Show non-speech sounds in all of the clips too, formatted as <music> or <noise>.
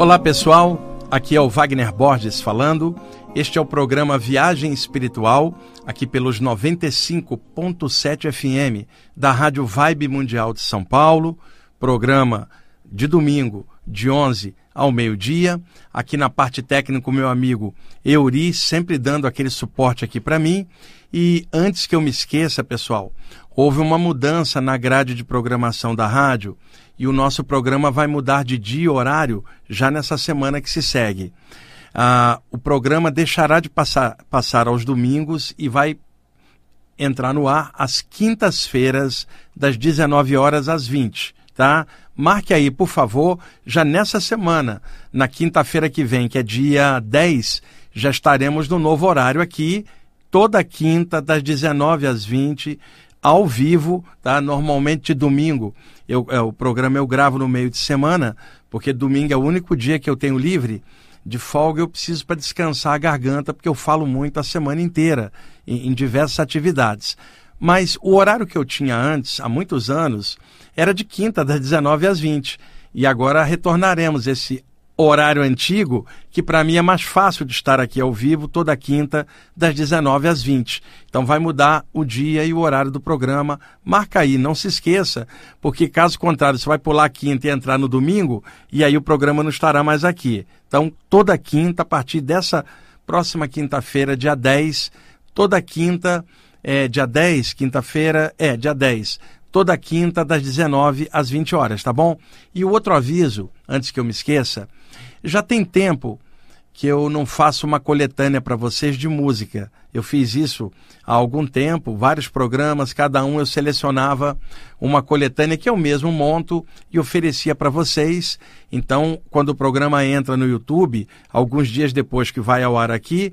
Olá pessoal, aqui é o Wagner Borges falando. Este é o programa Viagem Espiritual, aqui pelos 95.7 FM da Rádio Vibe Mundial de São Paulo. Programa de domingo, de 11 ao meio-dia. Aqui na parte técnica, meu amigo Euri, sempre dando aquele suporte aqui para mim. E antes que eu me esqueça, pessoal, houve uma mudança na grade de programação da rádio e o nosso programa vai mudar de dia e horário já nessa semana que se segue. Ah, o programa deixará de passar, passar aos domingos e vai entrar no ar às quintas-feiras, das 19 horas às 20, tá? Marque aí, por favor, já nessa semana, na quinta-feira que vem, que é dia 10, já estaremos no novo horário aqui, toda quinta, das 19 às 20, ao vivo, tá? Normalmente de domingo. Eu, é, o programa eu gravo no meio de semana, porque domingo é o único dia que eu tenho livre. De folga eu preciso para descansar a garganta, porque eu falo muito a semana inteira, em, em diversas atividades. Mas o horário que eu tinha antes, há muitos anos, era de quinta, das 19 às 20. E agora retornaremos esse horário antigo, que para mim é mais fácil de estar aqui ao vivo toda quinta, das 19 às 20. Então vai mudar o dia e o horário do programa. Marca aí, não se esqueça, porque caso contrário, você vai pular a quinta e entrar no domingo, e aí o programa não estará mais aqui. Então, toda quinta, a partir dessa próxima quinta-feira, dia 10, toda quinta, é, dia 10, quinta-feira, é, dia 10 toda quinta das 19 às 20 horas, tá bom? E o outro aviso, antes que eu me esqueça, já tem tempo que eu não faço uma coletânea para vocês de música. Eu fiz isso há algum tempo, vários programas, cada um eu selecionava uma coletânea que eu mesmo monto e oferecia para vocês. Então, quando o programa entra no YouTube, alguns dias depois que vai ao ar aqui,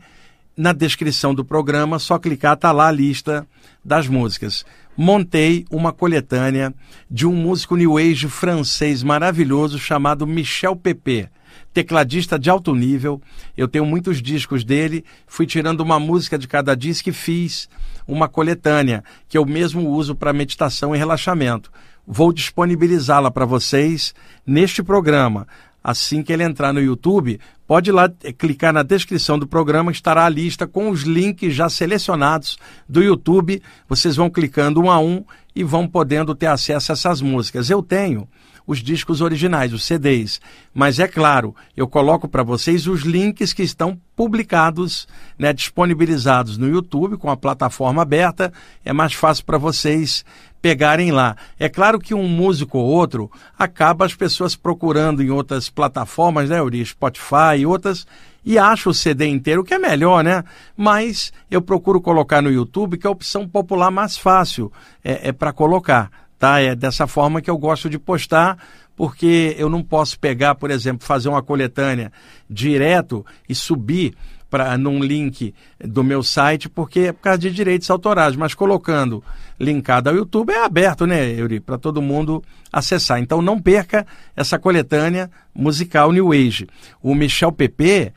na descrição do programa, só clicar, tá lá a lista das músicas montei uma coletânea de um músico new age francês maravilhoso chamado Michel Pepe, tecladista de alto nível. Eu tenho muitos discos dele, fui tirando uma música de cada disco e fiz uma coletânea que eu mesmo uso para meditação e relaxamento. Vou disponibilizá-la para vocês neste programa. Assim que ele entrar no YouTube, pode lá eh, clicar na descrição do programa, estará a lista com os links já selecionados do YouTube. Vocês vão clicando um a um e vão podendo ter acesso a essas músicas. Eu tenho os discos originais, os CDs. Mas é claro, eu coloco para vocês os links que estão publicados, né, disponibilizados no YouTube com a plataforma aberta. É mais fácil para vocês pegarem lá. É claro que um músico ou outro acaba as pessoas procurando em outras plataformas, né, Uri, Spotify e outras, e acha o CD inteiro, que é melhor, né? Mas eu procuro colocar no YouTube, que é a opção popular mais fácil é, é para colocar, tá? É dessa forma que eu gosto de postar, porque eu não posso pegar, por exemplo, fazer uma coletânea direto e subir para num link do meu site, porque é por causa de direitos autorais, mas colocando linkado ao YouTube é aberto, né, Yuri, para todo mundo acessar. Então não perca essa coletânea musical New Age. O Michel Pepe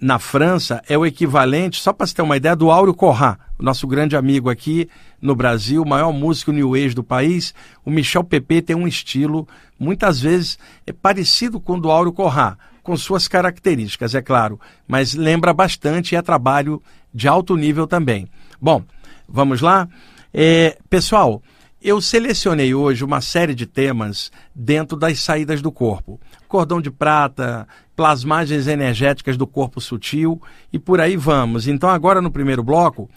na França é o equivalente, só para você ter uma ideia, do Áureo Corrá, nosso grande amigo aqui no Brasil, o maior músico New Age do país. O Michel Pepe tem um estilo, muitas vezes, é parecido com o do Áureo Corrá com suas características, é claro, mas lembra bastante e é trabalho de alto nível também. Bom, vamos lá? É, pessoal, eu selecionei hoje uma série de temas dentro das saídas do corpo. Cordão de prata, plasmagens energéticas do corpo sutil e por aí vamos. Então, agora no primeiro bloco,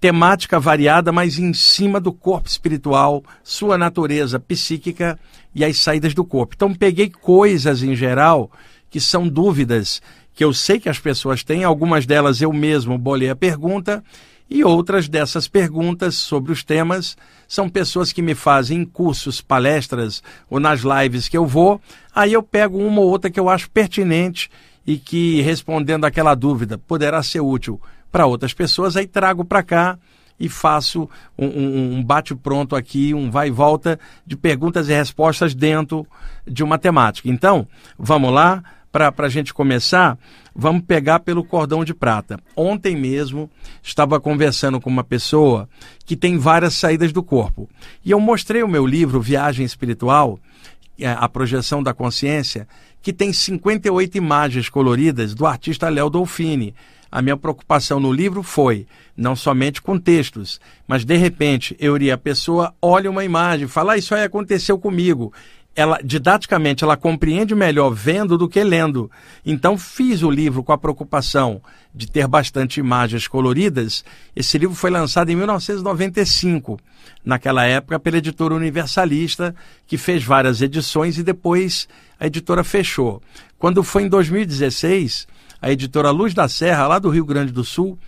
temática variada, mas em cima do corpo espiritual, sua natureza psíquica e as saídas do corpo. Então, peguei coisas em geral que são dúvidas que eu sei que as pessoas têm, algumas delas eu mesmo bolei a pergunta, e outras dessas perguntas sobre os temas são pessoas que me fazem cursos, palestras ou nas lives que eu vou, aí eu pego uma ou outra que eu acho pertinente e que, respondendo aquela dúvida, poderá ser útil para outras pessoas, aí trago para cá e faço um, um, bate-pronto aqui, um vai e volta de perguntas e respostas dentro de uma temática. Então, vamos lá para a gente começar, vamos pegar pelo cordão de prata. Ontem mesmo estava conversando com uma pessoa que tem várias saídas do corpo. E eu mostrei o meu livro Viagem Espiritual, é, A Projeção da Consciência, que tem 58 imagens coloridas do artista Léo Dolfini. A minha preocupação no livro foi não somente com textos, mas de repente eu iria a pessoa olha uma imagem, fala ah, isso aí aconteceu comigo ela didaticamente ela compreende melhor vendo do que lendo. Então fiz o livro com a preocupação de ter bastante imagens coloridas. Esse livro foi lançado em 1995, naquela época pela editora Universalista, que fez várias edições e depois a editora fechou. Quando foi em 2016, a editora Luz da Serra, lá do Rio Grande do Sul,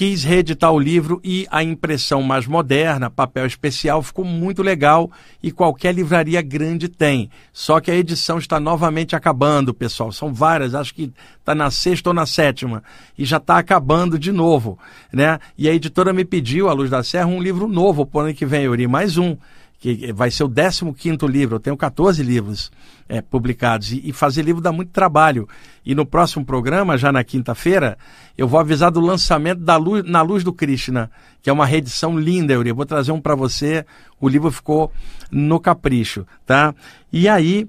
quis reeditar o livro e a impressão mais moderna, papel especial, ficou muito legal e qualquer livraria grande tem. Só que a edição está novamente acabando, pessoal. São várias, acho que está na sexta ou na sétima e já está acabando de novo, né? E a editora me pediu, a Luz da Serra, um livro novo para o ano que vem, Yuri, mais um que vai ser o 15 livro, eu tenho 14 livros é, publicados, e, e, fazer livro dá muito trabalho. E no próximo programa, já na quinta-feira, eu vou avisar do lançamento da Luz, Na Luz do Krishna, que é uma reedição linda, eu vou trazer um para você, o livro ficou no capricho, tá? E aí,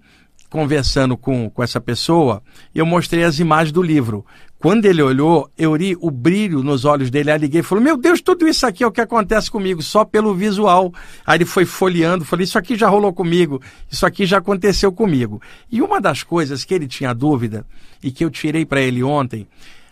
conversando com, com essa pessoa, eu mostrei as imagens do livro. Quando ele olhou, eu vi o brilho nos olhos dele. Aí liguei e falou: Meu Deus, tudo isso aqui é o que acontece comigo, só pelo visual. Aí ele foi folheando, falei: Isso aqui já rolou comigo, isso aqui já aconteceu comigo. E uma das coisas que ele tinha dúvida e que eu tirei para ele ontem,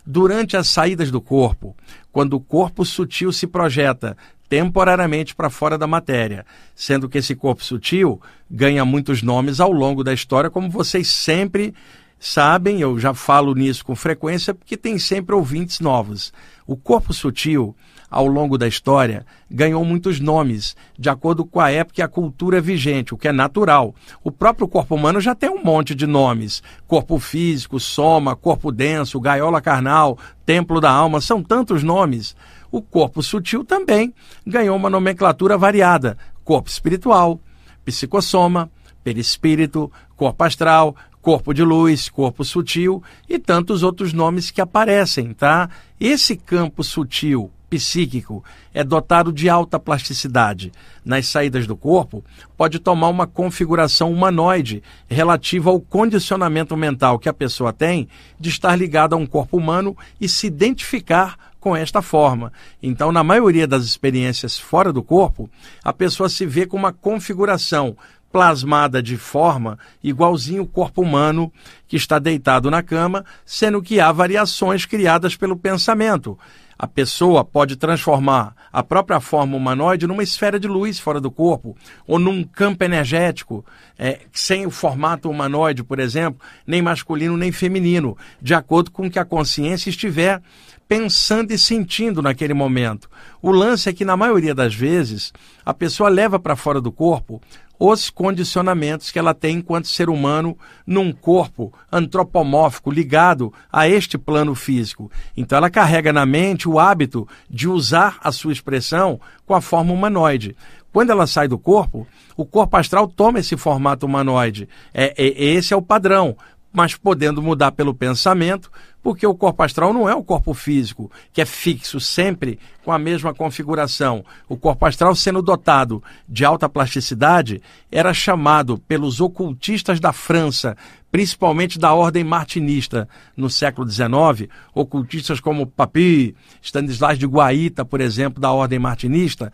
durante as saídas do corpo, quando o corpo sutil se projeta temporariamente para fora da matéria, sendo que esse corpo sutil ganha muitos nomes ao longo da história, como vocês sempre sabem, eu já falo nisso com frequência, porque tem sempre ouvintes novos. O corpo sutil, ao longo da história, ganhou muitos nomes, de acordo com a época e a cultura vigente, o que é natural. O próprio corpo humano já tem um monte de nomes: corpo físico, soma, corpo denso, gaiola carnal, templo da alma, são tantos nomes. O corpo sutil também ganhou uma nomenclatura variada: corpo espiritual, psicossoma, perispírito, corpo astral, corpo de luz, corpo sutil e tantos outros nomes que aparecem, tá? Esse campo sutil, psíquico, é dotado de alta plasticidade. Nas saídas do corpo, pode tomar uma configuração humanoide relativa ao condicionamento mental que a pessoa tem de estar ligada a um corpo humano e se identificar com esta forma. Então, na maioria das experiências fora do corpo, a pessoa se vê com uma configuração plasmada de forma igualzinho o corpo humano que está deitado na cama, sendo que há variações criadas pelo pensamento. A pessoa pode transformar a própria forma humanoide numa esfera de luz fora do corpo, ou num campo energético, é, sem o formato humanoide, por exemplo, nem masculino nem feminino, de acordo com o que a consciência estiver pensando e sentindo naquele momento. O lance é que, na maioria das vezes, a pessoa leva para fora do corpo os condicionamentos que ela tem enquanto ser humano num corpo antropomórfico ligado a este plano físico. Então ela carrega na mente o hábito de usar a sua expressão com a forma humanoide. Quando ela sai do corpo, o corpo astral toma esse formato humanoide. É, é, esse é o padrão mas podendo mudar pelo pensamento, porque o corpo astral não é o corpo físico, que é fixo sempre com a mesma configuração. O corpo astral, sendo dotado de alta plasticidade, era chamado pelos ocultistas da França, principalmente da ordem martinista no século XIX, ocultistas como Papi, Stanislas de Guaita, por exemplo, da ordem martinista,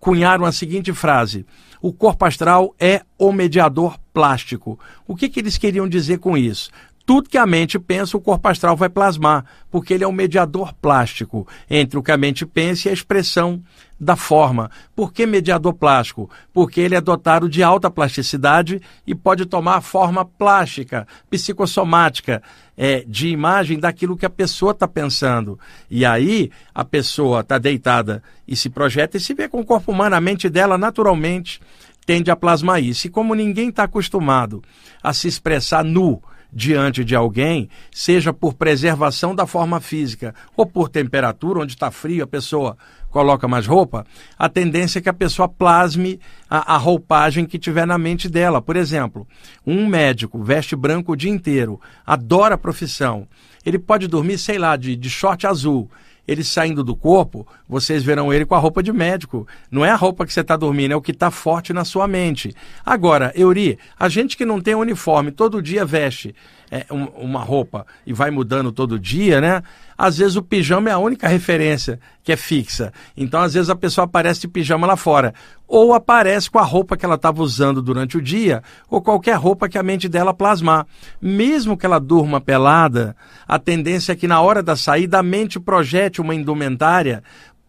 cunharam a seguinte frase: o corpo astral é o mediador plástico. O que, que eles queriam dizer com isso? Tudo que a mente pensa, o corpo astral vai plasmar, porque ele é um mediador plástico entre o que a mente pensa e a expressão da forma. Por que mediador plástico? Porque ele é dotado de alta plasticidade e pode tomar forma plástica, psicossomática, é, de imagem daquilo que a pessoa está pensando. E aí a pessoa está deitada e se projeta e se vê com o corpo humano, a mente dela naturalmente tende a plasmar isso. E como ninguém está acostumado a se expressar nu, diante de alguém, seja por preservação da forma física ou por temperatura, onde está frio, a pessoa coloca mais roupa, a tendência é que a pessoa plasme a, a, roupagem que tiver na mente dela. Por exemplo, um médico veste branco o dia inteiro, adora a profissão, ele pode dormir, sei lá, de, de short azul ele saindo do corpo, vocês verão ele com a roupa de médico. Não é a roupa que você está dormindo, é o que está forte na sua mente. Agora, Euri, a gente que não tem uniforme, todo dia veste é, um, uma roupa e vai mudando todo dia, né? Às vezes o pijama é a única referência que é fixa. Então, às vezes a pessoa aparece de pijama lá fora. Ou aparece com a roupa que ela estava usando durante o dia, ou qualquer roupa que a mente dela plasmar. Mesmo que ela durma pelada, a tendência é que na hora da saída a mente projete uma indumentária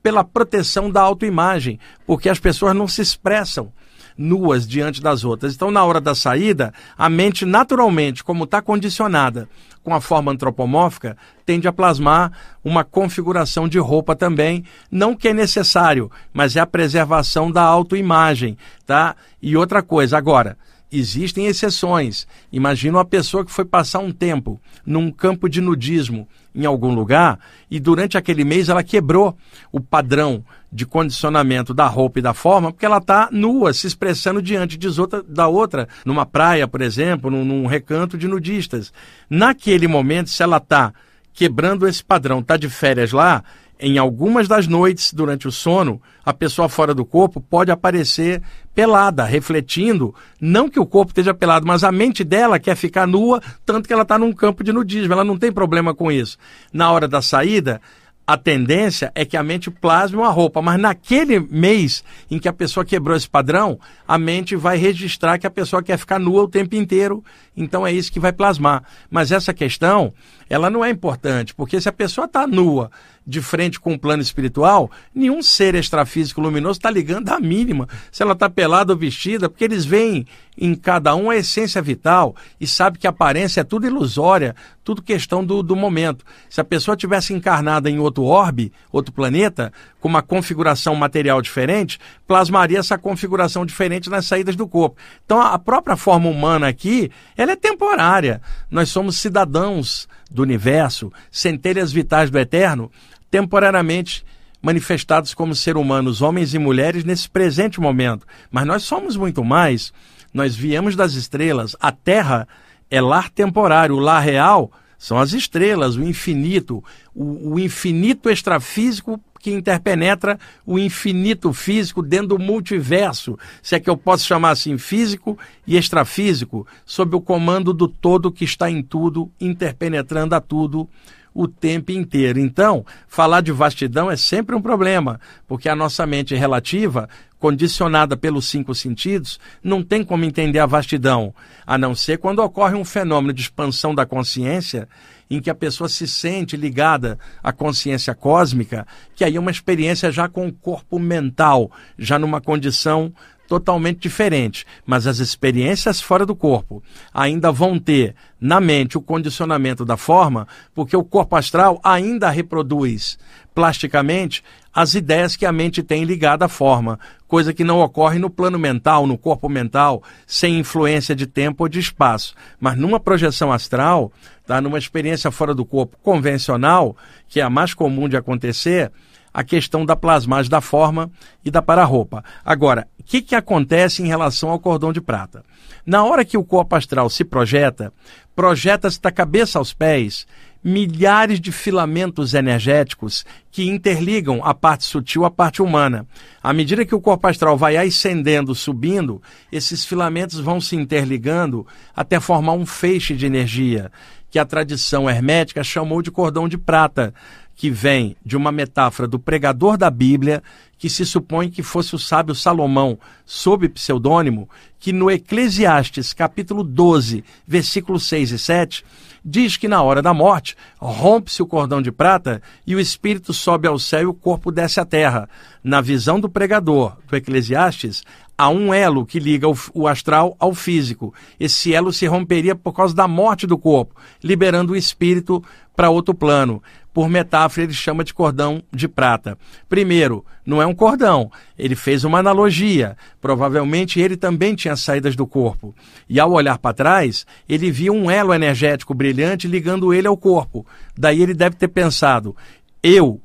pela proteção da autoimagem, porque as pessoas não se expressam nuas diante das outras. Então, na hora da saída, a mente, naturalmente, como está condicionada com a forma antropomórfica, tende a plasmar uma configuração de roupa também, não que é necessário, mas é a preservação da autoimagem, tá? E outra coisa, agora, existem exceções. Imagina uma pessoa que foi passar um tempo num campo de nudismo em algum lugar e durante aquele mês ela quebrou o padrão de condicionamento da roupa e da forma, porque ela está nua, se expressando diante outra, da outra, numa praia, por exemplo, num, num recanto de nudistas. Naquele momento, se ela está quebrando esse padrão, está de férias lá, em algumas das noites, durante o sono, a pessoa fora do corpo pode aparecer pelada, refletindo, não que o corpo esteja pelado, mas a mente dela quer ficar nua, tanto que ela está num campo de nudismo, ela não tem problema com isso. Na hora da saída, a tendência é que a mente plasme uma roupa, mas naquele mês em que a pessoa quebrou esse padrão, a mente vai registrar que a pessoa quer ficar nua o tempo inteiro, então é isso que vai plasmar. Mas essa questão, ela não é importante, porque se a pessoa está nua de frente com o plano espiritual, nenhum ser extrafísico luminoso está ligando a mínima se ela está pelada ou vestida, porque eles veem em cada um a essência vital e sabe que a aparência é tudo ilusória, tudo questão do, do momento. Se a pessoa tivesse encarnada em outro orbe, outro planeta, com uma configuração material diferente, plasmaria essa configuração diferente nas saídas do corpo. Então a própria forma humana aqui, ela é temporária. Nós somos cidadãos do universo, centelhas vitais do eterno, temporariamente manifestados como ser humanos, homens e mulheres, nesse presente momento. Mas nós somos muito mais nós viemos das estrelas. A Terra é lar temporário, o lar real são as estrelas, o infinito, o, o infinito extrafísico que interpenetra o infinito físico dentro do multiverso, se é que eu posso chamar assim, físico e extrafísico, sob o comando do todo que está em tudo, interpenetrando a tudo o tempo inteiro. Então, falar de vastidão é sempre um problema, porque a nossa mente relativa condicionada pelos cinco sentidos, não tem como entender a vastidão, a não ser quando ocorre um fenômeno de expansão da consciência em que a pessoa se sente ligada à consciência cósmica, que aí é uma experiência já com o corpo mental, já numa condição totalmente diferente, mas as experiências fora do corpo ainda vão ter na mente o condicionamento da forma, porque o corpo astral ainda reproduz plasticamente as ideias que a mente tem ligada à forma, coisa que não ocorre no plano mental, no corpo mental, sem influência de tempo ou de espaço. Mas numa projeção astral, tá, numa experiência fora do corpo convencional, que é a mais comum de acontecer, a questão da plasmagem da forma e da para-roupa. Agora, que, que acontece em relação ao cordão de prata? Na hora que o corpo astral se projeta, projeta-se da cabeça aos pés milhares de filamentos energéticos que interligam a parte sutil à parte humana. À medida que o corpo astral vai ascendendo, subindo, esses filamentos vão se interligando até formar um feixe de energia, que a tradição hermética chamou de cordão de prata, que vem de uma metáfora do pregador da Bíblia, que se supõe que fosse o sábio Salomão, sob pseudônimo, que no Eclesiastes, capítulo 12, versículos 6 e 7, diz que na hora da morte rompe-se o cordão de prata e o espírito sobe ao céu e o corpo desce à terra. Na visão do pregador do Eclesiastes, há um elo que liga o, astral ao físico. Esse elo se romperia por causa da morte do corpo, liberando o espírito para outro plano por metáfora, ele chama de cordão de prata. Primeiro, não é um cordão, ele fez uma analogia. Provavelmente ele também tinha saídas do corpo. E ao olhar para trás, ele viu um elo energético brilhante ligando ele ao corpo. Daí ele deve ter pensado: eu,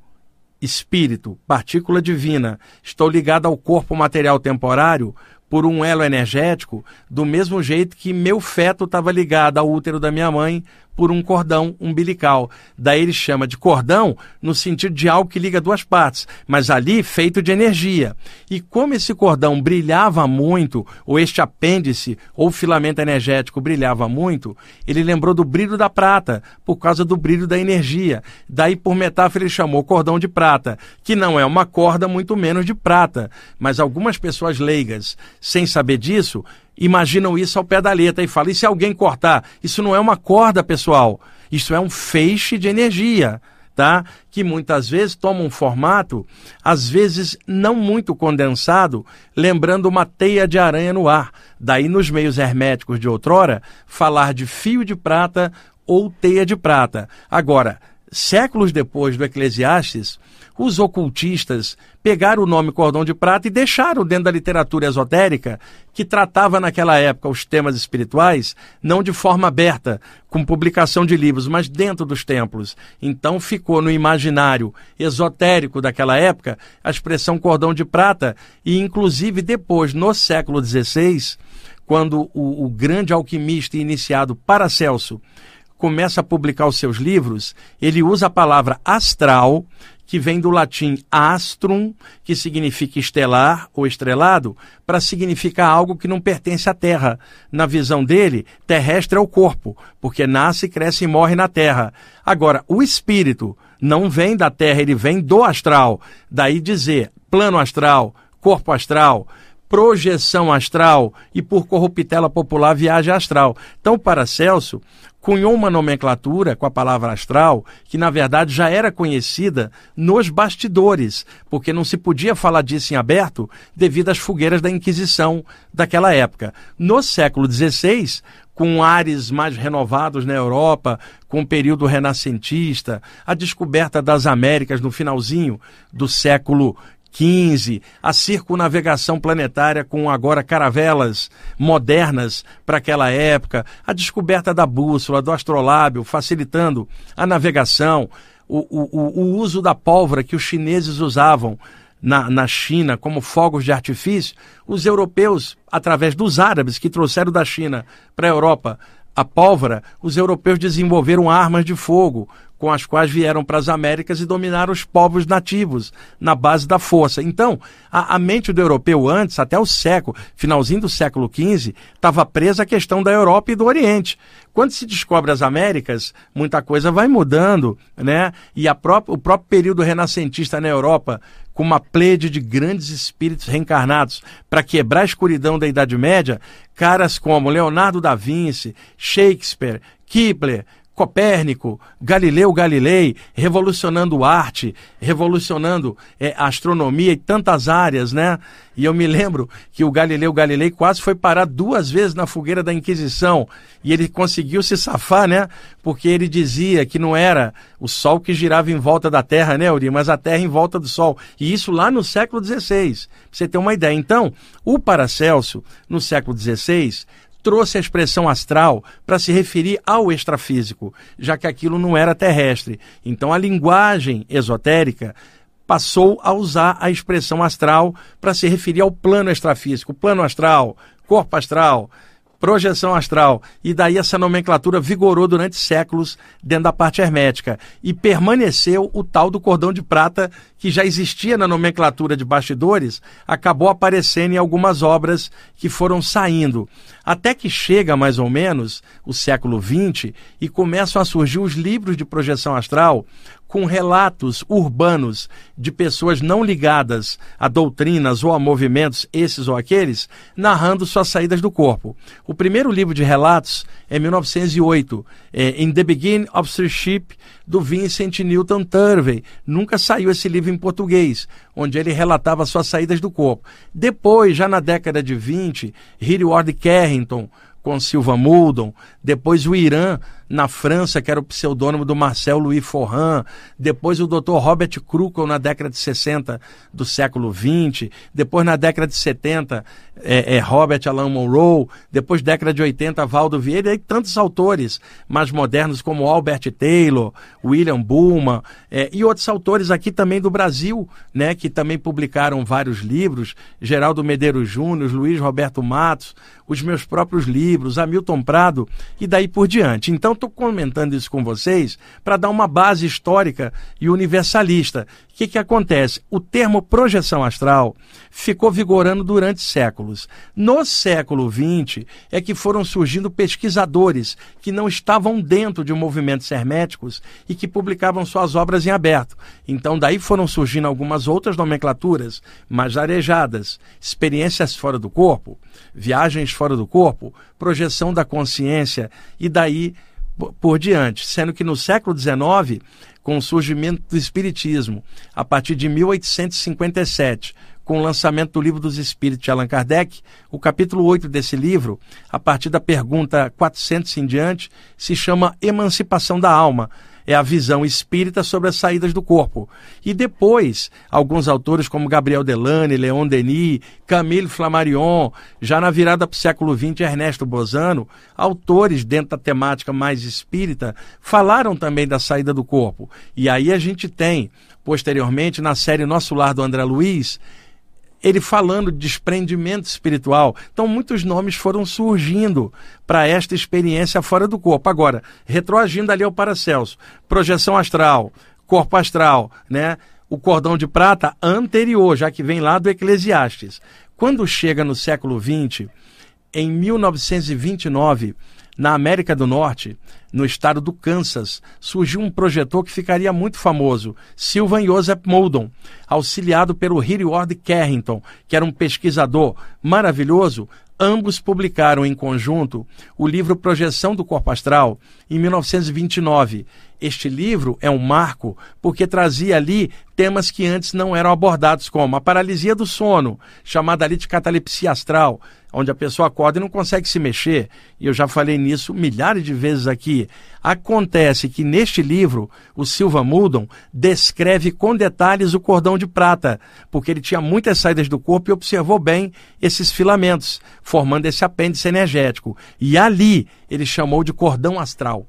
espírito, partícula divina, estou ligado ao corpo material temporário por um elo energético, do mesmo jeito que meu feto estava ligado ao útero da minha mãe por um cordão umbilical. Daí ele chama de cordão no sentido de algo que liga duas partes, mas ali feito de energia. E como esse cordão brilhava muito, ou este apêndice ou filamento energético brilhava muito, ele lembrou do brilho da prata, por causa do brilho da energia. Daí, por metáfora, ele chamou cordão de prata, que não é uma corda, muito menos de prata. Mas algumas pessoas leigas, sem saber disso, imaginam isso ao pé da letra e falam: e se alguém cortar? Isso não é uma corda, pessoal. Isso é um feixe de energia. Tá? Que muitas vezes toma um formato, às vezes não muito condensado, lembrando uma teia de aranha no ar. Daí, nos meios herméticos de outrora, falar de fio de prata ou teia de prata. Agora, séculos depois do Eclesiastes, os ocultistas pegaram o nome cordão de prata e deixaram dentro da literatura esotérica, que tratava naquela época os temas espirituais, não de forma aberta, com publicação de livros, mas dentro dos templos. Então ficou no imaginário esotérico daquela época a expressão cordão de prata, e inclusive depois, no século XVI, quando o, o grande alquimista iniciado Paracelso começa a publicar os seus livros, ele usa a palavra astral, que vem do latim astrum, que significa estelar ou estrelado, para significar algo que não pertence à Terra. Na visão dele, terrestre é o corpo, porque nasce, cresce e morre na Terra. Agora, o espírito não vem da Terra, ele vem do astral. Daí dizer plano astral, corpo astral projeção astral e por corruptela popular viagem astral. Então, para Celso, cunhou uma nomenclatura com a palavra astral que, na verdade, já era conhecida nos bastidores, porque não se podia falar disso em aberto devido às fogueiras da Inquisição daquela época. No século XVI, com ares mais renovados na Europa, com o período renascentista, a descoberta das Américas no finalzinho do século 15, a circunavegação planetária com agora caravelas modernas para aquela época, a descoberta da bússola, do astrolábio, facilitando a navegação, o, o, o uso da pólvora que os chineses usavam na, na China como fogos de artifício, os europeus, através dos árabes que trouxeram da China para a Europa a pólvora, os europeus desenvolveram armas de fogo, com as quais vieram para as Américas e dominaram os povos nativos na base da força. Então, a, a mente do europeu antes, até o século, finalzinho do século XV, estava presa à questão da Europa e do Oriente. Quando se descobre as Américas, muita coisa vai mudando, né? E própria, o próprio período renascentista na Europa, com uma plede de grandes espíritos reencarnados para quebrar a escuridão da Idade Média, caras como Leonardo da Vinci, Shakespeare, Kepler, Copérnico, Galileu Galilei, revolucionando arte, revolucionando é, astronomia e tantas áreas, né? E eu me lembro que o Galileu Galilei quase foi parar duas vezes na fogueira da Inquisição e ele conseguiu se safar, né? Porque ele dizia que não era o Sol que girava em volta da Terra, né, Uri? Mas a Terra em volta do Sol. E isso lá no século XVI, pra você ter uma ideia. Então, o Paracelso, no século XVI, trouxe a expressão astral para se referir ao extrafísico, já que aquilo não era terrestre. Então a linguagem esotérica passou a usar a expressão astral para se referir ao plano extrafísico, plano astral, corpo astral, projeção astral. E daí essa nomenclatura vigorou durante séculos dentro da parte hermética. E permaneceu o tal do cordão de prata que já existia na nomenclatura de bastidores, acabou aparecendo em algumas obras que foram saindo. Até que chega mais ou menos o século XX e começam a surgir os livros de projeção astral com relatos urbanos de pessoas não ligadas a doutrinas ou a movimentos esses ou aqueles, narrando suas saídas do corpo. O primeiro livro de relatos é 1908, é In the Beginning of Starship, do Vincent Newton Turvey. Nunca saiu esse livro em português, onde ele relatava suas saídas do corpo. Depois, já na década de 20, Hilliard Carrington, com Silva Muldon, depois o Irã na França, que era o pseudônimo do Marcel Louis Forran, depois o Dr. Robert Krukel na década de 60 do século 20, depois na década de 70 é, é, Robert Alan Monroe, depois década de 80 Valdo Vieira e tantos autores mais modernos como Albert Taylor, William Bullman é, e outros autores aqui também do Brasil, né, que também publicaram vários livros, Geraldo Medeiros Júnior, Luiz Roberto Matos, os meus próprios livros, Hamilton Prado e daí por diante. Então, estou comentando isso com vocês para dar uma base histórica e universalista. O que, que acontece? O termo projeção astral ficou vigorando durante séculos. No século XX é que foram surgindo pesquisadores que não estavam dentro de movimentos herméticos e que publicavam suas obras em aberto. Então, daí foram surgindo algumas outras nomenclaturas mais arejadas, experiências fora do corpo, viagens fora do corpo, projeção da consciência e daí por diante, sendo que no século XIX, com o surgimento do Espiritismo, a partir de 1857, com o lançamento do Livro dos Espíritos de Allan Kardec, o capítulo 8 desse livro, a partir da pergunta 400 em diante, se chama Emancipação da Alma é a visão espírita sobre as saídas do corpo. E depois, alguns autores como Gabriel Delane, Leon Denis, Camille Flammarion, já na virada para o século XX, Ernesto Bozano, autores dentro da temática mais espírita, falaram também da saída do corpo. E aí a gente tem, posteriormente, na série Nosso Lar do André Luiz, ele falando de desprendimento espiritual. Então, muitos nomes foram surgindo para esta experiência fora do corpo. Agora, retroagindo ali ao Paracelso, projeção astral, corpo astral, né? O cordão de prata anterior, já que vem lá do Eclesiastes. Quando chega no século XX, em 1929, na América do Norte, no estado do Kansas, surgiu um projetor que ficaria muito famoso, Sylvan Joseph Moldon, auxiliado pelo Hilliard Carrington, que era um pesquisador maravilhoso. Ambos publicaram em conjunto o livro Projeção do Corpo Astral, em 1929. Este livro é um marco porque trazia ali temas que antes não eram abordados, como a paralisia do sono, chamada ali de catalepsia astral, onde a pessoa acorda e não consegue se mexer. E eu já falei nisso milhares de vezes aqui. Acontece que neste livro, o Silva Muldon descreve com detalhes o cordão de prata, porque ele tinha muitas saídas do corpo e observou bem esses filamentos, formando esse apêndice energético. E ali ele chamou de cordão astral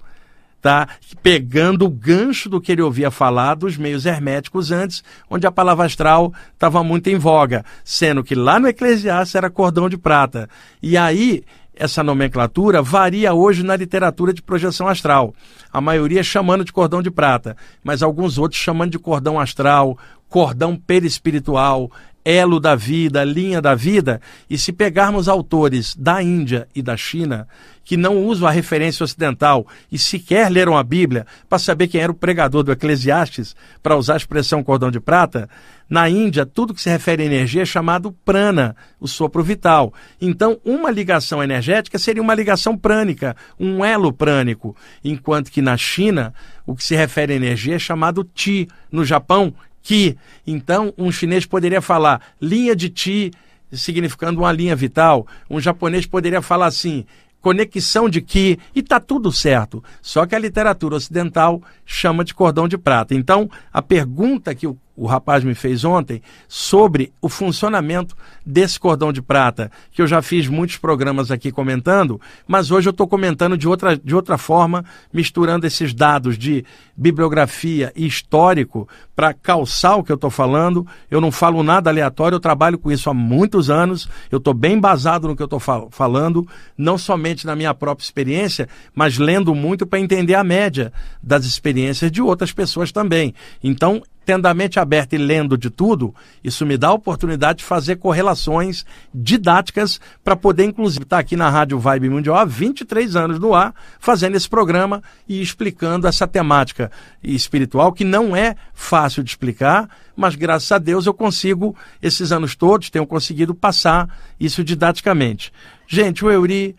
está pegando o gancho do que ele ouvia falar dos meios herméticos antes, onde a palavra astral estava muito em voga, sendo que lá no Eclesiastes era cordão de prata. E aí essa nomenclatura varia hoje na literatura de projeção astral. A maioria chamando de cordão de prata, mas alguns outros chamando de cordão astral, cordão perispiritual, elo da vida, linha da vida, e se pegarmos autores da Índia e da China que não usam a referência ocidental e sequer leram a Bíblia para saber quem era o pregador do Eclesiastes, para usar a expressão cordão de prata, na Índia, tudo que se refere à energia é chamado prana, o sopro vital. Então, uma ligação energética seria uma ligação prânica, um elo prânico, enquanto que na China, o que se refere à energia é chamado ti. No Japão, Ki. Então, um chinês poderia falar linha de Ti, significando uma linha vital. Um japonês poderia falar assim, conexão de Ki, e está tudo certo. Só que a literatura ocidental chama de cordão de prata. Então, a pergunta que o o rapaz me fez ontem sobre o funcionamento desse cordão de prata, que eu já fiz muitos programas aqui comentando, mas hoje eu estou comentando de outra, de outra forma, misturando esses dados de bibliografia e histórico para calçar o que eu estou falando. Eu não falo nada aleatório, eu trabalho com isso há muitos anos, eu estou bem embasado no que eu estou fal falando, não somente na minha própria experiência, mas lendo muito para entender a média das experiências de outras pessoas também. Então, tendo a mente aberta e lendo de tudo, isso me dá a oportunidade de fazer correlações didáticas para poder, inclusive, estar tá aqui na Rádio Vibe Mundial há 23 anos no ar, fazendo esse programa e explicando essa temática espiritual que não é fácil de explicar, mas graças a Deus eu consigo, esses anos todos, tenho conseguido passar isso didaticamente. Gente, o Euri,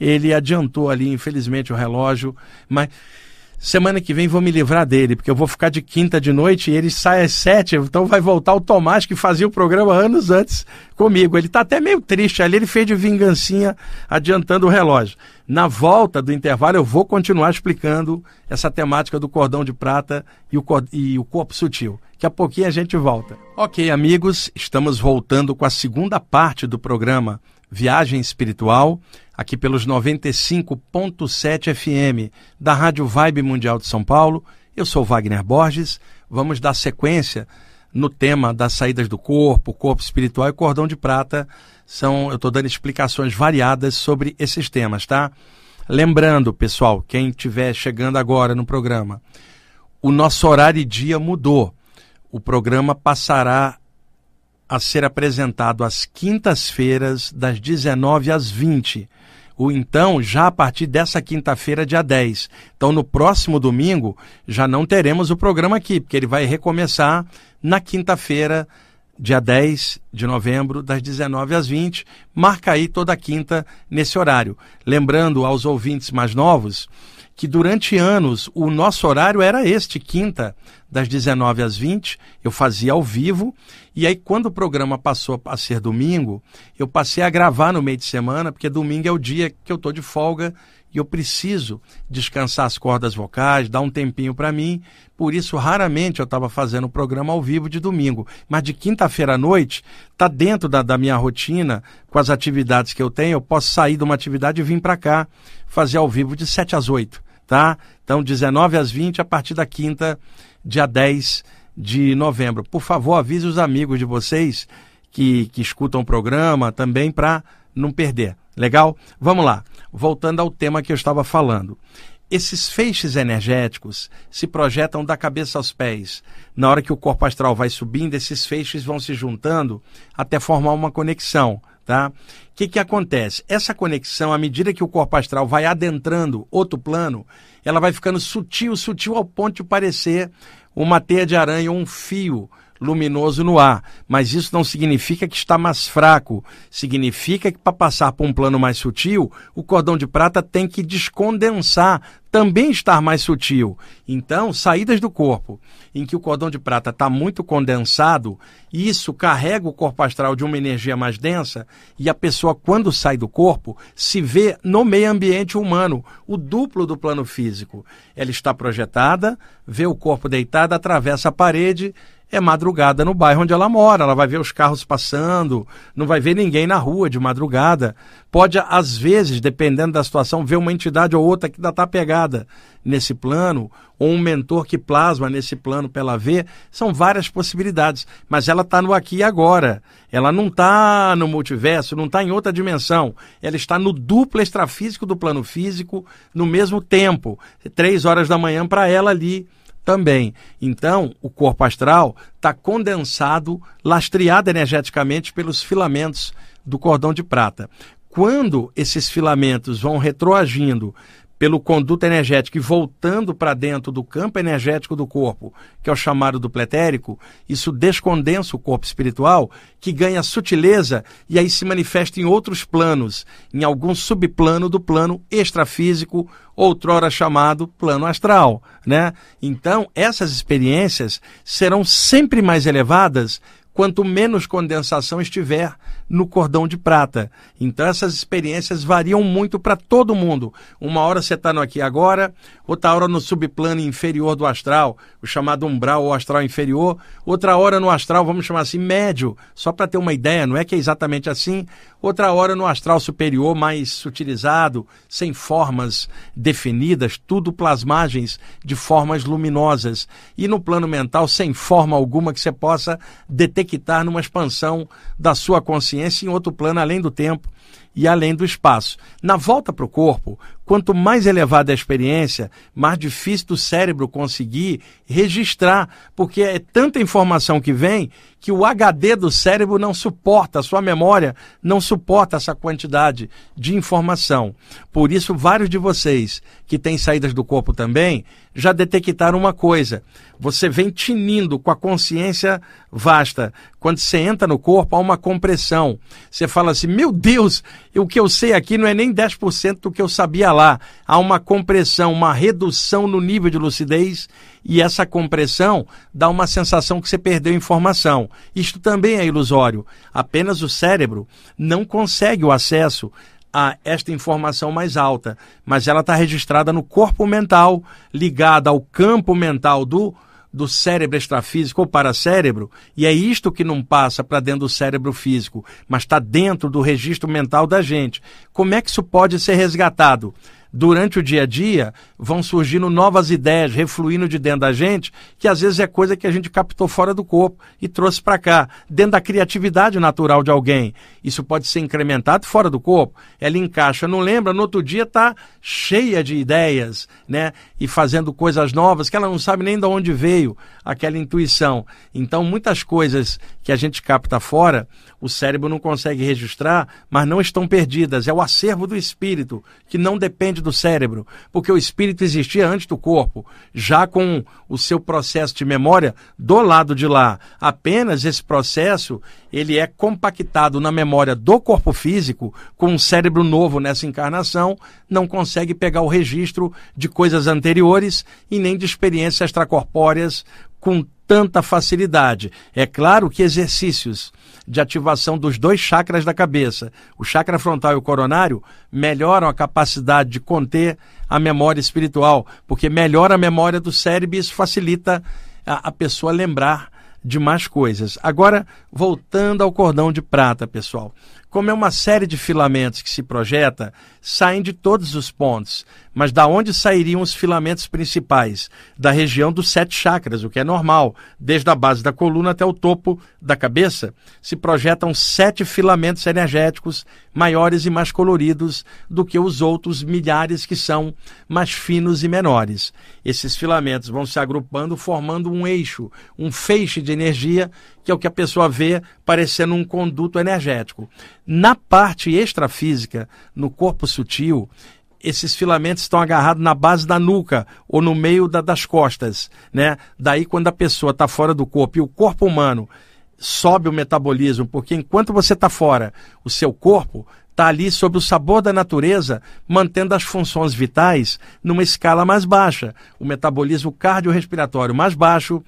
ele adiantou ali, infelizmente, o relógio, mas Semana que vem vou me livrar dele, porque eu vou ficar de quinta de noite e ele sai às sete, então vai voltar o Tomás, que fazia o programa anos antes comigo. Ele está até meio triste ali, ele fez de vingancinha adiantando o relógio. Na volta do intervalo eu vou continuar explicando essa temática do cordão de prata e o, e o corpo sutil. Daqui a pouquinho a gente volta. Ok, amigos, estamos voltando com a segunda parte do programa Viagem Espiritual aqui pelos 95.7 FM da Rádio Vibe Mundial de São Paulo. Eu sou Wagner Borges. Vamos dar sequência no tema das saídas do corpo, corpo espiritual e cordão de prata, São, eu estou dando explicações variadas sobre esses temas, tá? Lembrando, pessoal, quem estiver chegando agora no programa, o nosso horário e dia mudou. O programa passará a ser apresentado às quintas-feiras, das 19 às 20 o então já a partir dessa quinta-feira, dia 10. Então, no próximo domingo, já não teremos o programa aqui, porque ele vai recomeçar na quinta-feira, dia 10 de novembro, das 19 às 20. Marca aí toda quinta nesse horário. Lembrando aos ouvintes mais novos que durante anos o nosso horário era este, quinta, das 19 às 20, eu fazia ao vivo, e aí quando o programa passou a ser domingo, eu passei a gravar no meio de semana, porque domingo é o dia que eu estou de folga e eu preciso descansar as cordas vocais, dar um tempinho para mim. Por isso, raramente eu estava fazendo o programa ao vivo de domingo. Mas de quinta-feira à noite, está dentro da, da, minha rotina, com as atividades que eu tenho. Eu posso sair de uma atividade e vir para cá fazer ao vivo de 7 às 8. Tá? Então, 19 às 20, a partir da quinta, dia 10 de novembro. Por favor, avise os amigos de vocês que, que escutam o programa também para não perder. Legal? Vamos lá. Voltando ao tema que eu estava falando. Esses feixes energéticos se projetam da cabeça aos pés. Na hora que o corpo astral vai subindo, esses feixes vão se juntando até formar uma conexão. Tá? O que, que acontece? Essa conexão, à medida que o corpo astral vai adentrando outro plano, ela vai ficando sutil, sutil ao ponto de parecer uma teia de aranha ou um fio luminoso no ar, mas isso não significa que está mais fraco. Significa que para passar para um plano mais sutil, o cordão de prata tem que descondensar, também estar mais sutil. Então, saídas do corpo em que o cordão de prata está muito condensado, isso carrega o corpo astral de uma energia mais densa e a pessoa, quando sai do corpo, se vê no meio ambiente humano, o duplo do plano físico. Ela está projetada, vê o corpo deitado, atravessa a parede é madrugada no bairro onde ela mora. Ela vai ver os carros passando, não vai ver ninguém na rua de madrugada. Pode, às vezes, dependendo da situação, ver uma entidade ou outra que ainda está pegada nesse plano, ou um mentor que plasma nesse plano para ela ver. São várias possibilidades, mas ela está no aqui e agora. Ela não está no multiverso, não está em outra dimensão. Ela está no duplo extrafísico do plano físico no mesmo tempo. Três horas da manhã para ela ali também. Então, o corpo astral está condensado, lastreado energeticamente pelos filamentos do cordão de prata. Quando esses filamentos vão retroagindo pelo conduto energético e voltando para dentro do campo energético do corpo, que é o chamado do pretérico, isso descondensa o corpo espiritual, que ganha sutileza e aí se manifesta em outros planos, em algum subplano do plano extrafísico, outrora chamado plano astral, né? Então, essas experiências serão sempre mais elevadas quanto menos condensação estiver no cordão de prata. Então essas experiências variam muito para todo mundo. Uma hora você está no aqui agora, outra hora no subplano inferior do astral, o chamado umbral ou astral inferior, outra hora no astral, vamos chamar assim, médio, só para ter uma ideia, não é que é exatamente assim, outra hora no astral superior, mais sutilizado, sem formas definidas, tudo plasmagens de formas luminosas. E no plano mental, sem forma alguma que você possa detectar numa expansão da sua consciência em outro plano além do tempo e além do espaço. Na volta para o corpo, quanto mais elevada a experiência, mais difícil do cérebro conseguir registrar, porque é tanta informação que vem que o HD do cérebro não suporta, a sua memória não suporta essa quantidade de informação. Por isso, vários de vocês que têm saídas do corpo também já detectaram uma coisa. Você vem tinindo com a consciência vasta. Quando você entra no corpo, há uma compressão. Você fala assim: meu Deus, o que eu sei aqui não é nem 10% do que eu sabia lá. Há uma compressão, uma redução no nível de lucidez e essa compressão dá uma sensação que você perdeu informação. Isto também é ilusório. Apenas o cérebro não consegue o acesso a esta informação mais alta, mas ela está registrada no corpo mental, ligada ao campo mental do do cérebro extrafísico ou paracérebro, e é isto que não passa para dentro do cérebro físico, mas está dentro do registro mental da gente. Como é que isso pode ser resgatado? Durante o dia a dia, vão surgindo novas ideias, refluindo de dentro da gente, que às vezes é coisa que a gente captou fora do corpo e trouxe para cá, dentro da criatividade natural de alguém. Isso pode ser incrementado fora do corpo. Ela encaixa, não lembra, no outro dia está cheia de ideias, né? E fazendo coisas novas que ela não sabe nem de onde veio aquela intuição. Então, muitas coisas que a gente capta fora, o cérebro não consegue registrar, mas não estão perdidas. É o acervo do espírito, que não depende do cérebro, porque o espírito existia antes do corpo, já com o seu processo de memória do lado de lá. Apenas esse processo, ele é compactado na memória do corpo físico, com um cérebro novo nessa encarnação, não consegue pegar o registro de coisas anteriores e nem de experiências extracorpóreas com tanta facilidade. É claro que exercícios de ativação dos dois chakras da cabeça, o chakra frontal e o coronário, melhoram a capacidade de conter a memória espiritual, porque melhora a memória do cérebro e isso facilita a, a pessoa lembrar de mais coisas. Agora, voltando ao cordão de prata, pessoal. Como é uma série de filamentos que se projeta, saem de todos os pontos. Mas da onde sairiam os filamentos principais? Da região dos sete chakras, o que é normal. Desde a base da coluna até o topo da cabeça, se projetam sete filamentos energéticos maiores e mais coloridos do que os outros milhares que são mais finos e menores. Esses filamentos vão se agrupando, formando um eixo, um feixe de energia que é o que a pessoa vê parecendo um conduto energético. Na parte extrafísica, no corpo sutil, esses filamentos estão agarrados na base da nuca ou no meio da, das costas, né? Daí quando a pessoa está fora do corpo e o corpo humano sobe o metabolismo, porque enquanto você está fora, o seu corpo está ali sob o sabor da natureza, mantendo as funções vitais numa escala mais baixa. O metabolismo cardiorrespiratório mais baixo,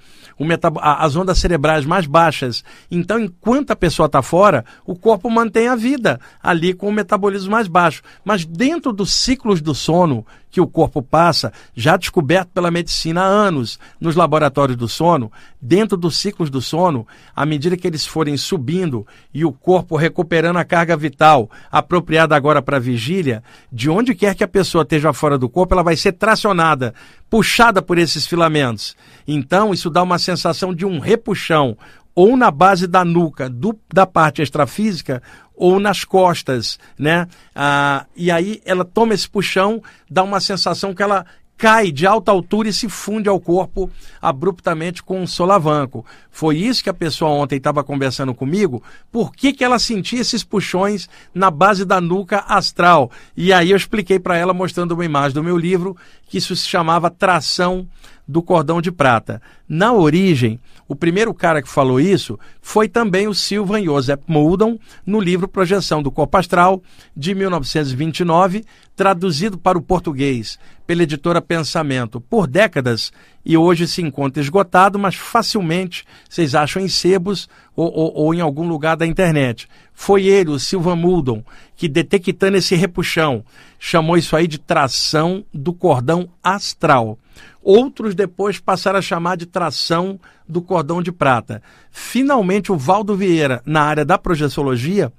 as ondas cerebrais mais baixas. Então, enquanto a pessoa está fora, o corpo mantém a vida ali com o metabolismo mais baixo. Mas dentro dos ciclos do sono, que o corpo passa, já descoberto pela medicina há anos nos laboratórios do sono, dentro dos ciclos do sono, à medida que eles forem subindo e o corpo recuperando a carga vital apropriada agora para a vigília, de onde quer que a pessoa esteja fora do corpo, ela vai ser tracionada, puxada por esses filamentos. Então, isso dá uma sensação de um repuxão, ou na base da nuca, do, da parte extrafísica, ou nas costas, né? Ah, e aí ela toma esse puxão, dá uma sensação que ela cai de alta altura e se funde ao corpo abruptamente com um solavanco. Foi isso que a pessoa ontem estava conversando comigo. Por que, que ela sentia esses puxões na base da nuca astral? E aí eu expliquei para ela, mostrando uma imagem do meu livro, que isso se chamava tração do cordão de prata. Na origem, o primeiro cara que falou isso foi também o Silvan Joseph Muldon, no livro Projeção do Corpo Astral, de 1929, traduzido para o português pela editora Pensamento por décadas e hoje se encontra esgotado, mas facilmente vocês acham em sebos ou, ou, ou em algum lugar da internet. Foi ele, o Silvan Muldon, que detectando esse repuxão, chamou isso aí de tração do cordão astral. Outros depois passaram a chamar de tração do cordão de prata. Finalmente, o Valdo Vieira, na área da projeciologia,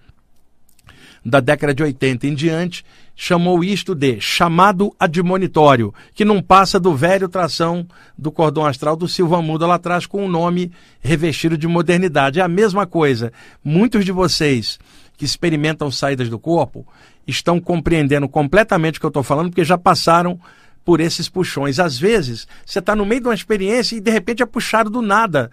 da década de 80 em diante, chamou isto de chamado admonitório, que não passa do velho tração do cordão astral do Silva Muda lá atrás com um nome revestido de modernidade. É a mesma coisa. Muitos de vocês que experimentam saídas do corpo estão compreendendo completamente o que eu estou falando, porque já passaram por esses puxões. Às vezes, você está no meio de uma experiência e de repente é puxado do nada,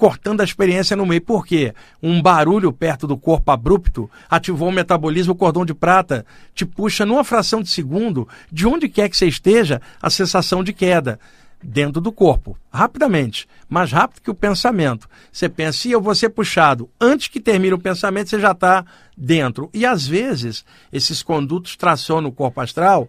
cortando a experiência no meio. Por quê? Um barulho perto do corpo abrupto ativou o metabolismo, o cordão de prata te puxa numa fração de segundo, de onde quer que você esteja, a sensação de queda dentro do corpo, rapidamente, mais rápido que o pensamento. Você pensa, se eu vou ser puxado antes que termine o pensamento, você já está dentro. E às vezes, esses condutos tracionam o corpo astral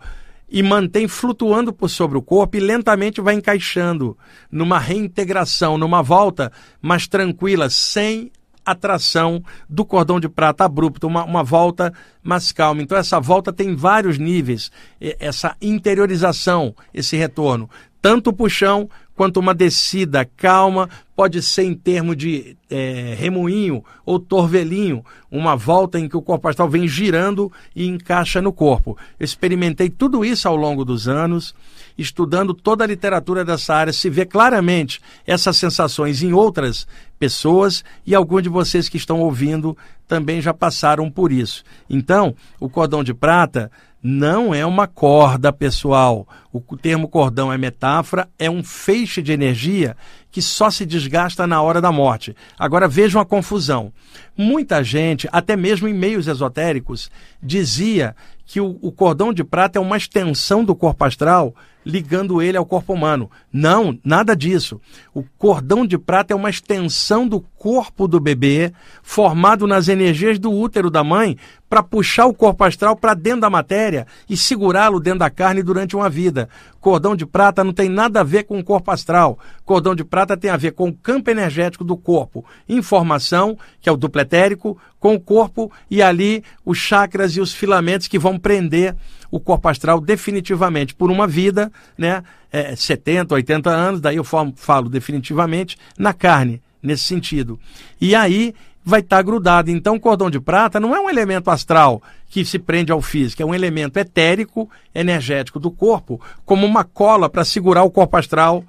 e mantém flutuando por sobre o corpo e lentamente vai encaixando numa reintegração, numa volta mais tranquila, sem atração do cordão de prata abrupto, uma, uma volta mais calma. Então, essa volta tem vários níveis, essa interiorização, esse retorno, tanto o puxão quanto uma descida calma, pode ser em termos de é, remoinho ou torvelinho, uma volta em que o corpo astral vem girando e encaixa no corpo. Eu experimentei tudo isso ao longo dos anos, estudando toda a literatura dessa área, se vê claramente essas sensações em outras pessoas e alguns de vocês que estão ouvindo também já passaram por isso. Então, o cordão de prata não é uma corda, pessoal. O termo cordão é metáfora, é um feixe de energia que só se desgasta na hora da morte. Agora vejam a confusão. Muita gente, até mesmo em meios esotéricos, dizia que o, o cordão de prata é uma extensão do corpo astral ligando ele ao corpo humano. Não, nada disso. O cordão de prata é uma extensão do corpo do bebê, formado nas energias do útero da mãe, para puxar o corpo astral para dentro da matéria e segurá-lo dentro da carne durante uma vida. Cordão de prata não tem nada a ver com o corpo astral. Cordão de prata tem a ver com o campo energético do corpo. Informação, que é o dupletérico, com o corpo e ali os chakras e os filamentos que vão prender o corpo astral definitivamente por uma vida, né? É, 70, 80 anos, daí eu falo definitivamente na carne, nesse sentido. E aí vai estar tá grudado. Então, o cordão de prata não é um elemento astral que se prende ao físico, é um elemento etérico, energético do corpo, como uma cola para segurar o corpo astral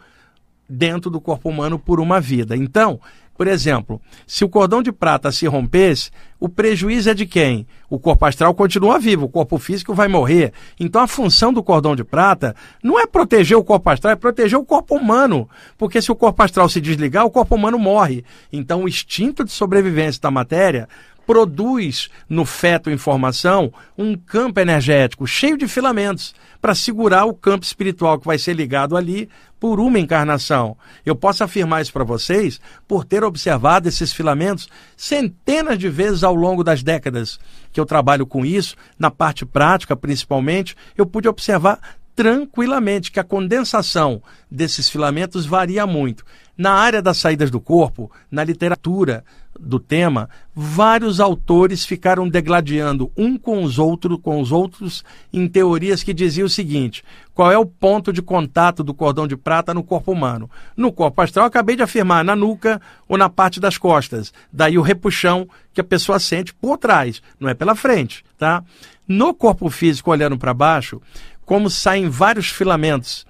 dentro do corpo humano por uma vida. Então, por exemplo, se o cordão de prata se rompesse, o prejuízo é de quem? O corpo astral continua vivo, o corpo físico vai morrer. Então a função do cordão de prata não é proteger o corpo astral, é proteger o corpo humano. Porque se o corpo astral se desligar, o corpo humano morre. Então o instinto de sobrevivência da matéria produz no feto em formação um campo energético cheio de filamentos para segurar o campo espiritual que vai ser ligado ali por uma encarnação. Eu posso afirmar isso para vocês por ter observado esses filamentos centenas de vezes ao longo das décadas que eu trabalho com isso, na parte prática principalmente, eu pude observar tranquilamente que a condensação desses filamentos varia muito. Na área das saídas do corpo, na literatura do tema, vários autores ficaram degladiando um com os outros, com os outros em teorias que diziam o seguinte: qual é o ponto de contato do cordão de prata no corpo humano? No corpo astral, acabei de afirmar, na nuca ou na parte das costas. Daí o repuxão que a pessoa sente por trás, não é pela frente, tá? No corpo físico, olhando para baixo, como saem vários filamentos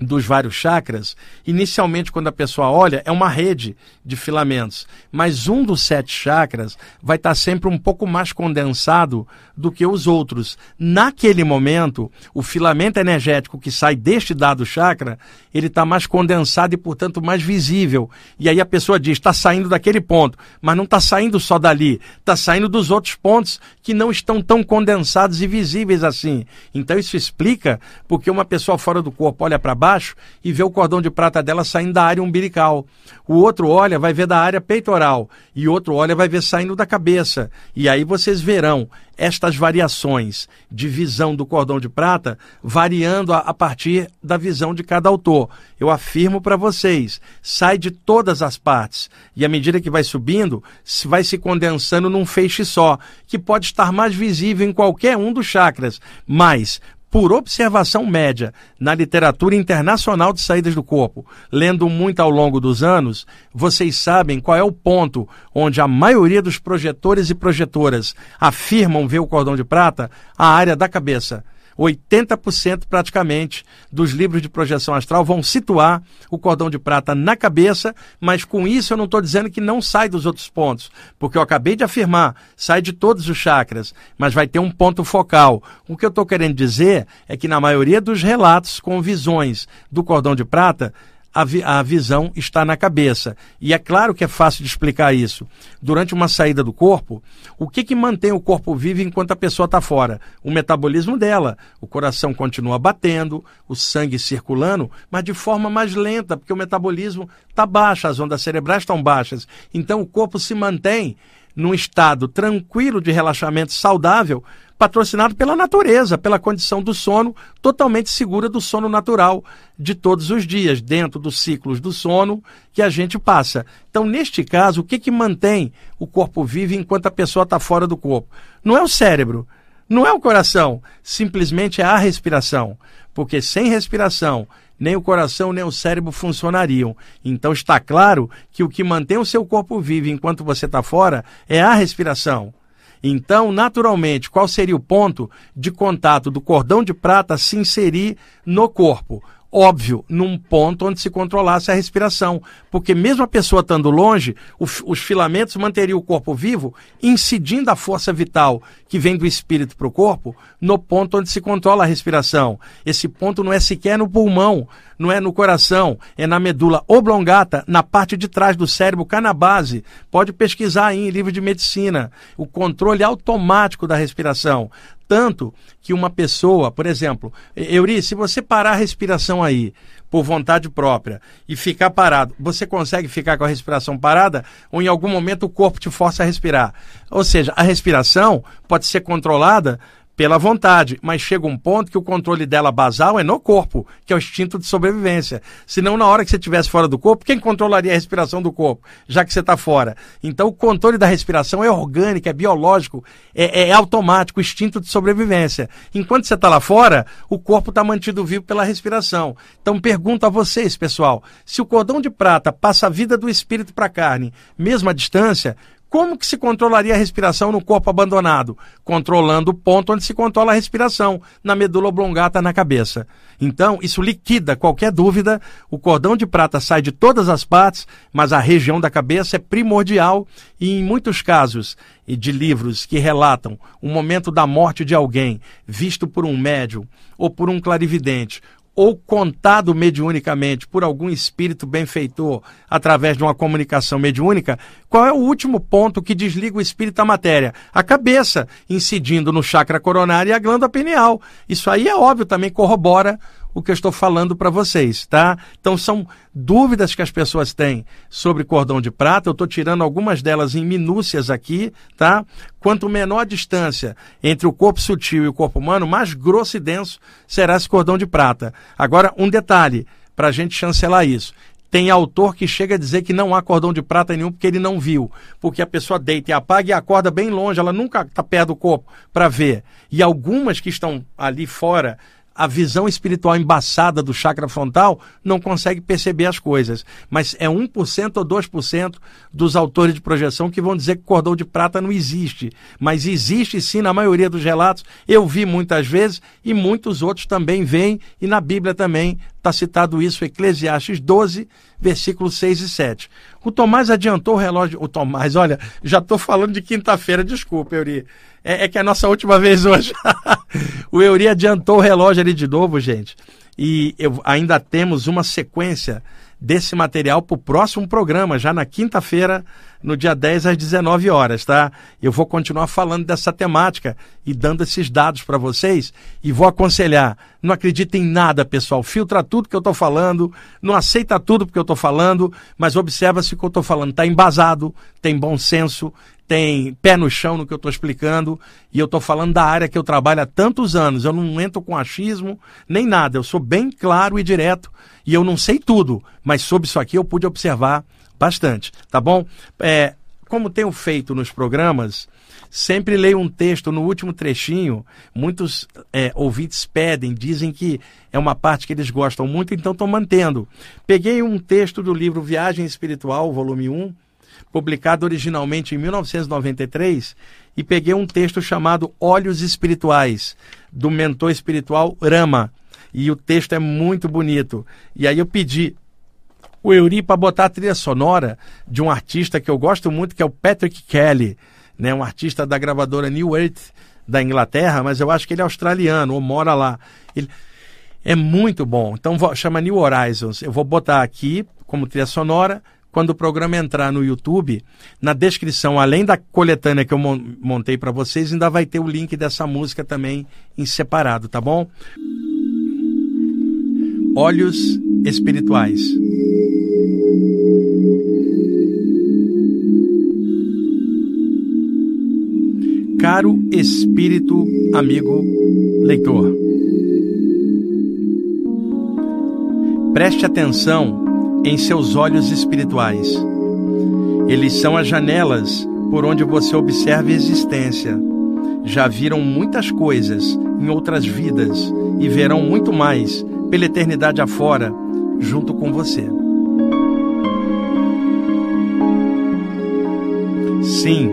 dos vários chakras, inicialmente quando a pessoa olha, é uma rede de filamentos, mas um dos sete chakras vai estar sempre um pouco mais condensado do que os outros. Naquele momento, o filamento energético que sai deste dado chakra, ele está mais condensado e, portanto, mais visível. E aí a pessoa diz, está saindo daquele ponto, mas não está saindo só dali, está saindo dos outros pontos que não estão tão condensados e visíveis assim. Então isso explica porque uma pessoa fora do corpo olha para baixo, baixo e vê o cordão de prata dela saindo da área umbilical. O outro olha, vai ver da área peitoral. E outro olha, vai ver saindo da cabeça. E aí vocês verão estas variações de visão do cordão de prata variando a, partir da visão de cada autor. Eu afirmo para vocês, sai de todas as partes e à medida que vai subindo, vai se condensando num feixe só, que pode estar mais visível em qualquer um dos chakras, mas por observação média na literatura internacional de saídas do corpo, lendo muito ao longo dos anos, vocês sabem qual é o ponto onde a maioria dos projetores e projetoras afirmam ver o cordão de prata? A área da cabeça. 80% praticamente dos livros de projeção astral vão situar o cordão de prata na cabeça, mas com isso eu não estou dizendo que não sai dos outros pontos, porque eu acabei de afirmar, sai de todos os chakras, mas vai ter um ponto focal. O que eu estou querendo dizer é que na maioria dos relatos com visões do cordão de prata, a, vi a visão está na cabeça. E é claro que é fácil de explicar isso. Durante uma saída do corpo, o que, que mantém o corpo vivo enquanto a pessoa está fora? O metabolismo dela. O coração continua batendo, o sangue circulando, mas de forma mais lenta, porque o metabolismo está baixo, as ondas cerebrais estão baixas. Então o corpo se mantém num estado tranquilo de relaxamento saudável patrocinado pela natureza, pela condição do sono totalmente segura do sono natural de todos os dias, dentro dos ciclos do sono que a gente passa. Então, neste caso, o que, que mantém o corpo vivo enquanto a pessoa está fora do corpo? Não é o cérebro, Não é o coração, simplesmente é a respiração. Porque sem respiração, nem o coração nem o cérebro funcionariam. Então está claro que o que mantém o seu corpo vivo enquanto você está fora é a respiração. Então, naturalmente, qual seria o ponto de contato do cordão de prata se inserir no corpo? Óbvio, num ponto onde se controlasse a respiração. Porque mesmo a pessoa estando longe, os filamentos manteriam o corpo vivo, incidindo a força vital que vem do espírito para o corpo, no ponto onde se controla a respiração. Esse ponto não é sequer no pulmão, não é no coração, é na medula oblongata, na parte de trás do cérebro, cá na base. Pode pesquisar aí em livro de medicina. O controle automático da respiração. Tanto que uma pessoa, por exemplo, Euri, se você parar a respiração aí, por vontade própria, e ficar parado, você consegue ficar com a respiração parada ou em algum momento o corpo te força a respirar? Ou seja, a respiração pode ser controlada pela vontade, mas chega um ponto que o controle dela basal é no corpo, que é o instinto de sobrevivência. Senão, na hora que você estivesse fora do corpo, quem controlaria a respiração do corpo, já que você está fora? Então, o controle da respiração é orgânico, é biológico, é, é automático, o instinto de sobrevivência. Enquanto você está lá fora, o corpo está mantido vivo pela respiração. Então, pergunto a vocês, pessoal, se o cordão de prata passa a vida do espírito para a carne, mesmo à distância, como que se controlaria a respiração no corpo abandonado? Controlando o ponto onde se controla a respiração, na medula oblongata na cabeça. Então, isso liquida qualquer dúvida. O cordão de prata sai de todas as partes, mas a região da cabeça é primordial e em muitos casos de livros que relatam o momento da morte de alguém visto por um médium ou por um clarividente ou contado mediunicamente por algum espírito benfeitor através de uma comunicação mediúnica, qual é o último ponto que desliga o espírito da matéria? A cabeça, incidindo no chakra coronário e a glândula pineal. Isso aí é óbvio, também corrobora o que eu estou falando para vocês, tá? Então são dúvidas que as pessoas têm sobre cordão de prata. Eu estou tirando algumas delas em minúcias aqui, tá? Quanto menor a distância entre o corpo sutil e o corpo humano, mais grosso e denso será esse cordão de prata. Agora, um detalhe para a gente chancelar isso. Tem autor que chega a dizer que não há cordão de prata nenhum porque ele não viu. Porque a pessoa deita e apaga e acorda bem longe, ela nunca está perto do corpo para ver. E algumas que estão ali fora a visão espiritual embaçada do chakra frontal não consegue perceber as coisas. Mas é 1% ou 2% dos autores de projeção que vão dizer que cordão de prata não existe. Mas existe sim na maioria dos relatos. Eu vi muitas vezes e muitos outros também veem, e na Bíblia também está citado isso, Eclesiastes 12, versículos 6 e 7. O Tomás adiantou o relógio. O Tomás, olha, já estou falando de quinta-feira, desculpa, Euri. É, é que é a nossa última <laughs> vez hoje. <laughs> o Euri adiantou o relógio ali de novo, gente. E eu, ainda temos uma sequência desse material para o próximo programa, já na quinta-feira, no dia 10 às 19 horas, tá? Eu vou continuar falando dessa temática e dando esses dados para vocês e vou aconselhar, não acredita em nada, pessoal, filtra tudo que eu estou falando, não aceita tudo porque eu estou falando, mas observa se o que eu estou falando. Está embasado, tem bom senso, tem pé no chão no que eu estou explicando, e eu estou falando da área que eu trabalho há tantos anos. Eu não entro com achismo nem nada, eu sou bem claro e direto, e eu não sei tudo, mas sobre isso aqui eu pude observar bastante, tá bom? É, como tenho feito nos programas, sempre leio um texto no último trechinho. Muitos é, ouvintes pedem, dizem que é uma parte que eles gostam muito, então estou mantendo. Peguei um texto do livro Viagem Espiritual, volume 1, publicado originalmente em 1993, e peguei um texto chamado Olhos Espirituais, do mentor espiritual Rama. E o texto é muito bonito. E aí eu pedi o Euri para botar a trilha sonora de um artista que eu gosto muito, que é o Patrick Kelly, né, um artista da gravadora New Earth da Inglaterra, mas eu acho que ele é australiano ou mora lá. Ele é muito bom. Então chama New Horizons. Eu vou botar aqui como trilha sonora quando o programa entrar no YouTube, na descrição, além da coletânea que eu montei para vocês, ainda vai ter o link dessa música também em separado, tá bom? Olhos espirituais. Caro espírito amigo leitor, preste atenção em seus olhos espirituais. Eles são as janelas por onde você observa a existência. já viram muitas coisas em outras vidas e verão muito mais pela eternidade afora, junto com você. Sim,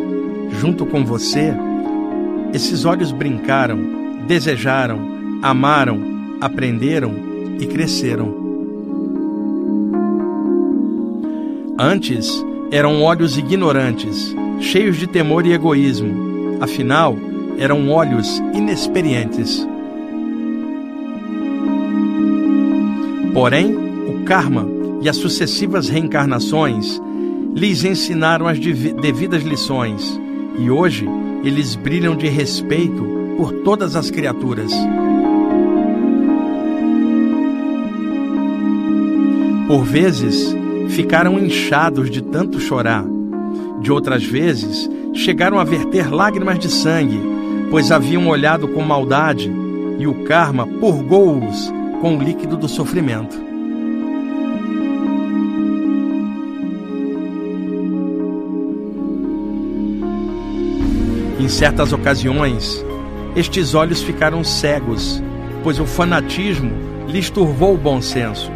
junto com você, esses olhos brincaram, desejaram, amaram, aprenderam e cresceram. Antes, eram olhos ignorantes, cheios de temor e egoísmo. Afinal, eram olhos inexperientes. Porém, o karma e as sucessivas reencarnações lhes ensinaram as devidas lições e hoje eles brilham de respeito por todas as criaturas. Por vezes, ficaram inchados de tanto chorar. De outras vezes, chegaram a verter lágrimas de sangue, pois haviam olhado com maldade e o karma purgou-os com o líquido do sofrimento. Em certas ocasiões, estes olhos ficaram cegos, pois o fanatismo lhes turvou o bom senso.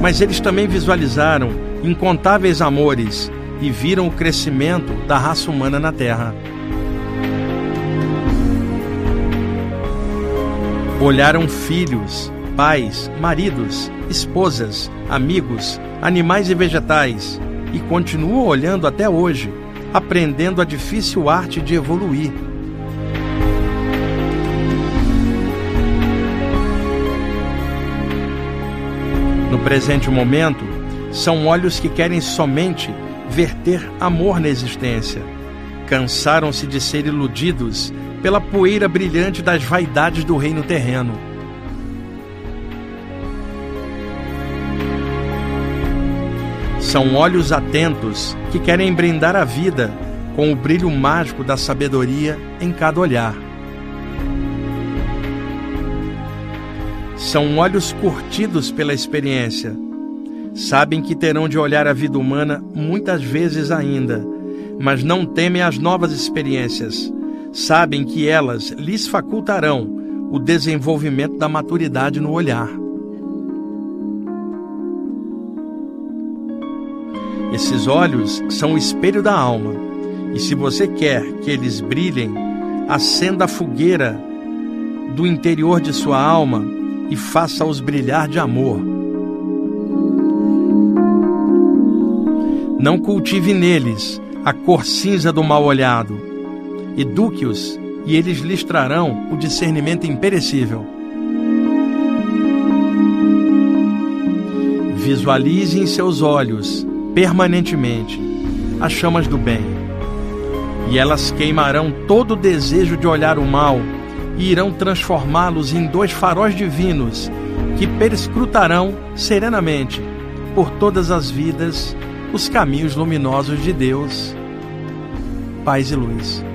Mas eles também visualizaram incontáveis amores e viram o crescimento da raça humana na Terra. Olharam filhos, pais, maridos, esposas, amigos, animais e vegetais e continuam olhando até hoje aprendendo a difícil arte de evoluir. No presente momento, são olhos que querem somente verter amor na existência. Cansaram-se de ser iludidos pela poeira brilhante das vaidades do reino terreno São olhos atentos que querem brindar a vida com o brilho mágico da sabedoria em cada olhar. São olhos curtidos pela experiência. Sabem que terão de olhar a vida humana muitas vezes ainda, mas não temem as novas experiências. Sabem que elas lhes facultarão o desenvolvimento da maturidade no olhar. Esses olhos são o espelho da alma, e se você quer que eles brilhem, acenda a fogueira do interior de sua alma e faça-os brilhar de amor. Não cultive neles a cor cinza do mal olhado. Eduque-os e eles lhes trarão o discernimento imperecível. Visualize em seus olhos permanentemente as chamas do bem, e elas queimarão todo o desejo de olhar o mal e irão transformá-los em dois faróis divinos que perscrutarão serenamente por todas as vidas os caminhos luminosos de Deus. Paz e luz.